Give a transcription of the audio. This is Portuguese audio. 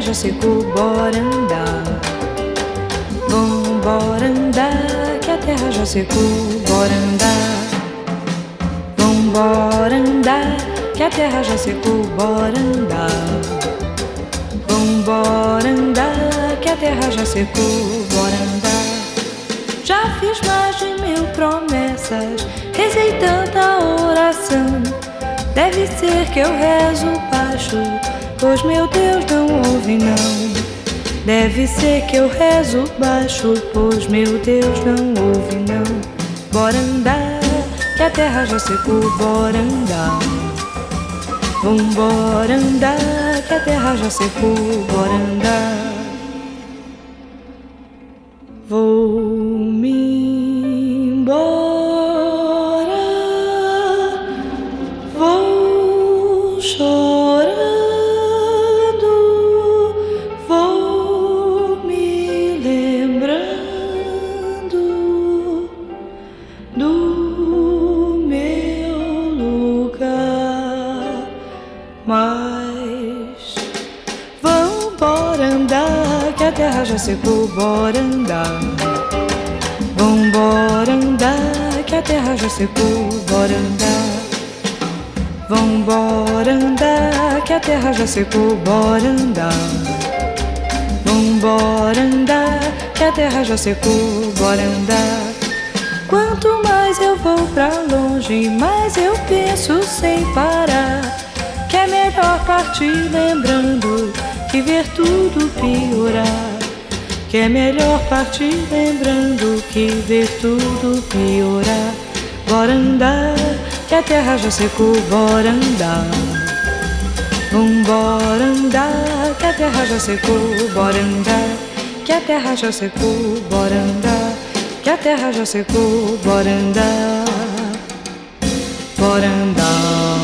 já secou, bora andar. Vambora andar, que a terra já secou, bora andar. Vambora andar, que a terra já secou, bora andar. Vambora andar, que a terra já secou, bora andar. Já fiz mais de mil promessas, rezei tanta oração. Deve ser que eu rezo baixo, pois meu Deus não ouve não. Deve ser que eu rezo baixo, pois meu Deus não ouve não. Bora andar, que a terra já secou, bora andar. Vambora andar, que a terra já secou, bora andar. Vou do meu lugar. Mas vambora andar, que a terra já secou, bora andar. Vambora andar, que a terra já secou, bora andar. Vambora andar, que a terra já secou, bora andar. Vambora andar, que a terra já secou, bora andar. Quanto mais eu vou pra longe, mais eu penso sem parar. Que é melhor partir lembrando que ver tudo piorar. Que é melhor partir lembrando que ver tudo piorar. Bora andar, que a terra já secou, bora andar. Vambora andar, que a terra já secou, bora andar. Que a terra já secou, bora andar. Terra já secou, bora andar. Bora andar.